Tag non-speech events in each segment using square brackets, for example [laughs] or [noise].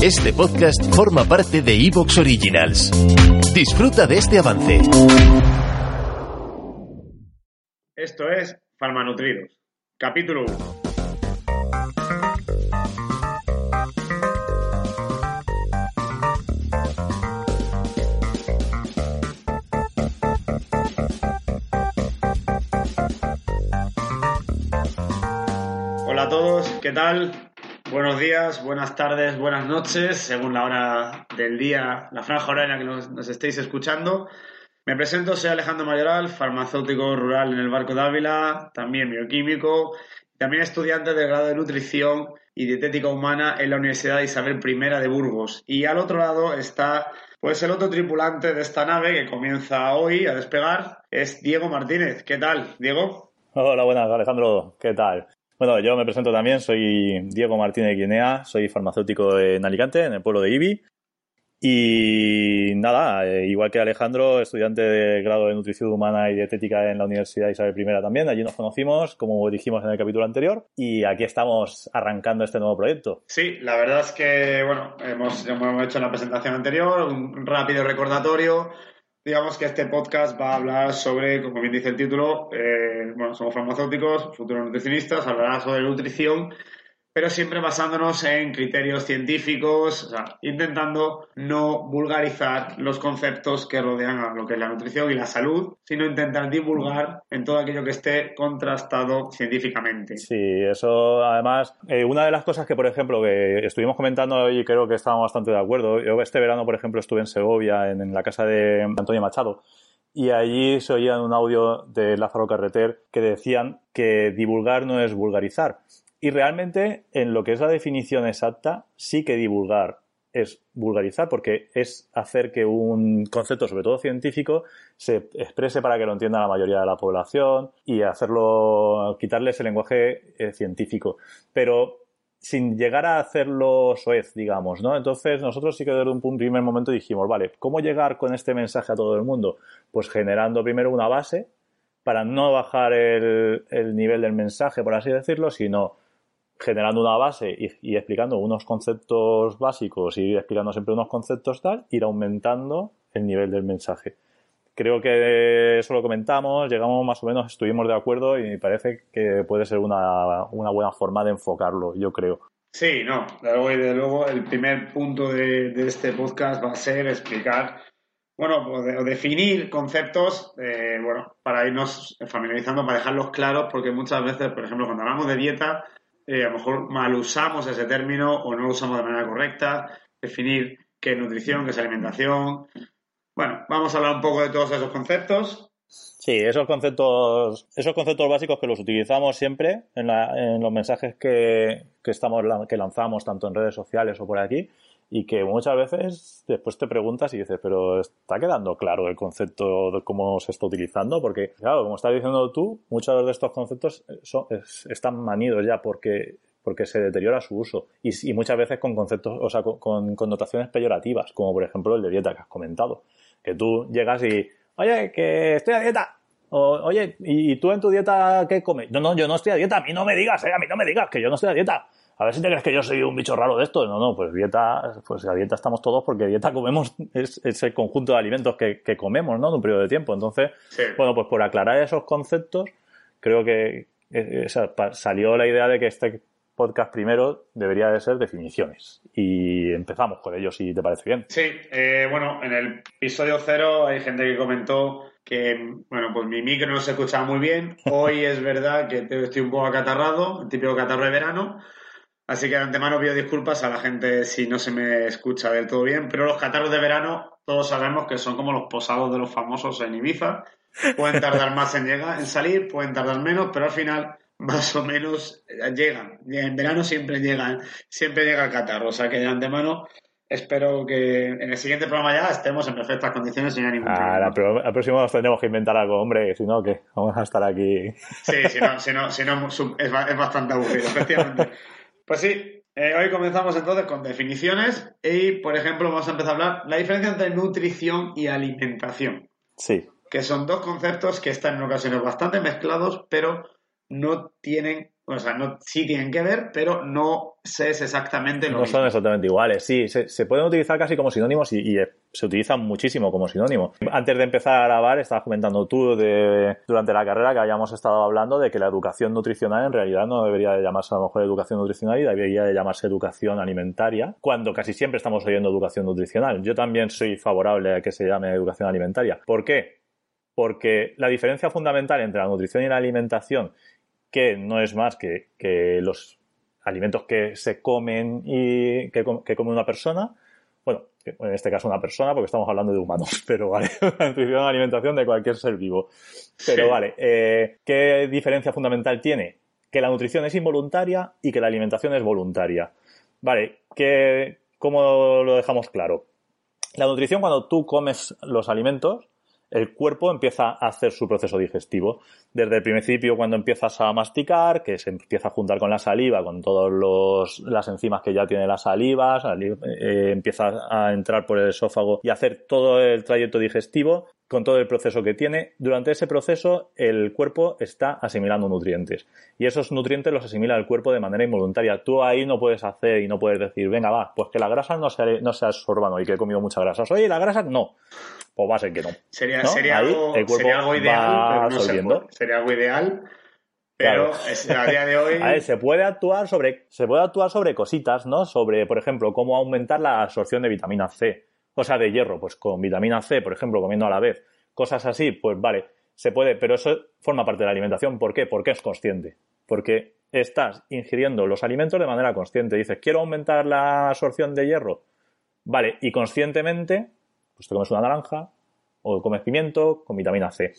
Este podcast forma parte de Evox Originals. Disfruta de este avance. Esto es Farmanutridos, capítulo 1. Hola a todos, ¿qué tal? Buenos días, buenas tardes, buenas noches, según la hora del día, la franja horaria que nos, nos estéis escuchando. Me presento, soy Alejandro Mayoral, farmacéutico rural en el Barco de Ávila, también bioquímico, también estudiante del grado de nutrición y dietética humana en la Universidad Isabel I de Burgos. Y al otro lado está pues el otro tripulante de esta nave que comienza hoy a despegar, es Diego Martínez. ¿Qué tal, Diego? Hola, buenas, Alejandro. ¿Qué tal? Bueno, yo me presento también, soy Diego Martínez Guinea, soy farmacéutico en Alicante, en el pueblo de Ibi. Y nada, eh, igual que Alejandro, estudiante de grado de nutrición humana y dietética en la Universidad Isabel I también, allí nos conocimos, como dijimos en el capítulo anterior, y aquí estamos arrancando este nuevo proyecto. Sí, la verdad es que, bueno, hemos, hemos hecho en la presentación anterior un rápido recordatorio digamos que este podcast va a hablar sobre, como bien dice el título, eh, bueno, somos farmacéuticos, futuros nutricionistas, hablará sobre nutrición pero siempre basándonos en criterios científicos, o sea, intentando no vulgarizar los conceptos que rodean a lo que es la nutrición y la salud, sino intentar divulgar en todo aquello que esté contrastado científicamente. Sí, eso además, eh, una de las cosas que, por ejemplo, que estuvimos comentando y creo que estábamos bastante de acuerdo, yo este verano, por ejemplo, estuve en Segovia, en, la casa de Antonio Machado, y allí se oía un audio de Lázaro Carreter que decían que divulgar no es vulgarizar. Y realmente, en lo que es la definición exacta, sí que divulgar es vulgarizar, porque es hacer que un concepto, sobre todo científico, se exprese para que lo entienda la mayoría de la población y hacerlo, quitarle ese lenguaje eh, científico. Pero sin llegar a hacerlo soez, digamos, ¿no? Entonces nosotros sí que desde un primer momento dijimos, vale, ¿cómo llegar con este mensaje a todo el mundo? Pues generando primero una base para no bajar el, el nivel del mensaje, por así decirlo, sino generando una base y, explicando unos conceptos básicos y explicando siempre unos conceptos tal, ir aumentando el nivel del mensaje. Creo que eso lo comentamos, llegamos más o menos, estuvimos de acuerdo y me parece que puede ser una, buena forma de enfocarlo, yo creo. Sí, no, de luego, el primer punto de, este podcast va a ser explicar, bueno, o definir conceptos, eh, bueno, para irnos familiarizando, para dejarlos claros, porque muchas veces, por ejemplo, cuando hablamos de dieta, eh, a lo mejor mal usamos ese término o no lo usamos de manera correcta, definir qué es nutrición, qué es alimentación. Bueno, vamos a hablar un poco de todos esos conceptos. Sí, esos conceptos, esos conceptos básicos que los utilizamos siempre en, en los mensajes que, que, estamos, que lanzamos tanto en redes sociales o por aquí y que muchas veces después te preguntas y dices, pero ¿está quedando claro el concepto de cómo se está utilizando? Porque, claro, como estás diciendo tú, muchos de estos conceptos son, están manidos ya porque, porque se deteriora su uso y, muchas veces con conceptos, o sea, con, connotaciones peyorativas, como por ejemplo el de dieta que has comentado. Que tú llegas y, oye, que estoy a dieta, o, oye, ¿y tú en tu dieta qué comes? No, no, yo no estoy a dieta, a mí no me digas, eh, a mí no me digas que yo no estoy a dieta a ver si te crees que yo soy un bicho raro de esto. No, no, pues dieta, pues la dieta estamos todos porque dieta comemos, es, el conjunto de alimentos que, comemos, ¿no? En un periodo de tiempo. Entonces, bueno, pues por aclarar esos conceptos, creo que eh, salió la idea de que este podcast primero debería de ser definiciones. Y empezamos con ello, si te parece bien. Sí, eh, bueno, en el episodio cero hay gente que comentó que, bueno, pues mi micro no se escuchaba muy bien. Hoy es verdad que estoy un poco acatarrado, el típico catarro de verano. Así que de antemano pido disculpas a la gente si no se me escucha del todo bien, pero los catarros de verano todos sabemos que son como los posados de los famosos en Ibiza. Pueden tardar más en llegar, en salir, pueden tardar menos, pero al final más o menos llegan. En verano siempre llegan, siempre llega el catarro. O sea que de antemano espero que en el siguiente programa ya estemos en perfectas condiciones sin ningún ah, problema. Al próximo nos tendremos que inventar algo, hombre, si no, que vamos a estar aquí. Sí, si no, si no, si no es, es bastante aburrido, efectivamente. [laughs] Pues sí, eh, hoy comenzamos entonces con definiciones y, por ejemplo, vamos a empezar a hablar la diferencia entre nutrición y alimentación. Sí. Que son dos conceptos que están en ocasiones bastante mezclados, pero no tienen O sea, no, sí tienen que ver, pero no sé es exactamente lo No son exactamente iguales, sí. Se, se pueden utilizar casi como sinónimos y, y, se utilizan muchísimo como sinónimo. Antes de empezar a grabar, estabas comentando tú de, durante la carrera que habíamos estado hablando de que la educación nutricional en realidad no debería de llamarse a lo mejor educación nutricional y debería de llamarse educación alimentaria, cuando casi siempre estamos oyendo educación nutricional. Yo también soy favorable a que se llame educación alimentaria. ¿Por qué? Porque la diferencia fundamental entre la nutrición y la alimentación que no es más que, que los alimentos que se comen y que, que, come una persona, bueno, en este caso una persona porque estamos hablando de humanos, [laughs] pero vale, [laughs] la nutrición alimentación de cualquier ser vivo. Pero sí. vale, eh, ¿qué diferencia fundamental tiene? Que la nutrición es involuntaria y que la alimentación es voluntaria. Vale, ¿qué, ¿cómo lo dejamos claro? La nutrición cuando tú comes los alimentos, el cuerpo empieza a hacer su proceso digestivo. Desde el principio, cuando empiezas a masticar, que se empieza a juntar con la saliva, con todas las enzimas que ya tiene la saliva, eh, empieza a entrar por el esófago y hacer todo el trayecto digestivo con todo el proceso que tiene. Durante ese proceso, el cuerpo está asimilando nutrientes. Y esos nutrientes los asimila el cuerpo de manera involuntaria. Tú ahí no puedes hacer y no puedes decir, venga, va, pues que la grasa no se, no se absorban hoy, que he comido muchas grasas. Oye, la grasa no. Pues va a ser que no. Sería, ¿no? sería, ahí algo, sería ideal, pero no se. Sería algo ideal, pero Claro. a día de hoy... [laughs] A ver, se puede actuar sobre, se puede actuar sobre cositas, ¿no? Sobre, por ejemplo, cómo aumentar la absorción de vitamina C. O sea, de hierro, pues con vitamina C, por ejemplo, comiendo a la vez. Cosas así, pues vale, se puede, pero eso forma parte de la alimentación. ¿Por qué? Porque es consciente. Porque estás ingiriendo los alimentos de manera consciente. Dices, quiero aumentar la absorción de hierro. Vale, y conscientemente, pues te comes una naranja o comes pimiento con vitamina C.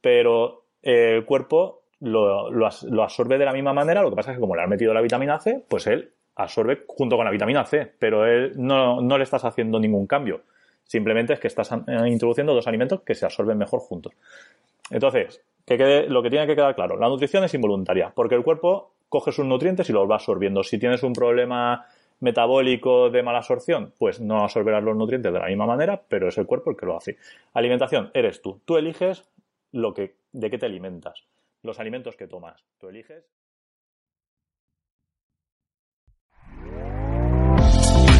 Pero eh, el cuerpo lo, lo absorbe de la misma manera, lo que pasa es que como le has metido la vitamina C, pues él absorbe junto con la vitamina C, pero él no, no le estás haciendo ningún cambio. Simplemente es que estás eh, introduciendo dos alimentos que se absorben mejor juntos. Entonces, que quede- lo que tiene que quedar claro, la nutrición es involuntaria, porque el cuerpo coge sus nutrientes y los va absorbiendo. Si tienes un problema metabólico de mala absorción, pues no absorberás los nutrientes de la misma manera, pero es el cuerpo el que lo hace. Alimentación, eres tú. Tú eliges lo que, de qué te alimentas, los alimentos que tomas. Tú eliges.